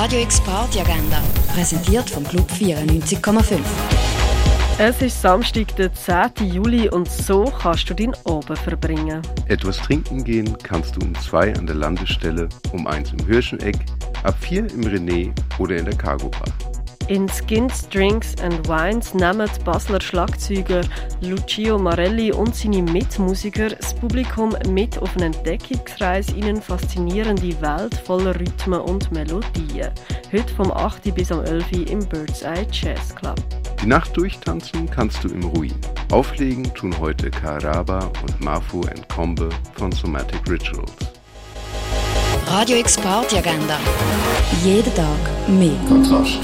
Radio X Party Agenda, präsentiert vom Club 94,5. Es ist Samstag, der 10. Juli und so kannst du den Oben verbringen. Etwas trinken gehen kannst du um zwei an der Landestelle, um eins im Hirscheneck, ab vier im René oder in der Cargo Bar. In Skins, Drinks and Wines nehmen die Basler Schlagzeuger Lucio Marelli und seine Mitmusiker das Publikum mit auf eine Entdeckungsreise in eine faszinierende Welt voller Rhythmen und Melodien. Heute vom 8. bis am 11. im Bird's Eye Jazz Club. Die Nacht durchtanzen kannst du im Ruin. Auflegen tun heute Karaba und Mafu Combe von Somatic Rituals. Radio X Party Agenda. Jeden Tag mehr. Kontrast.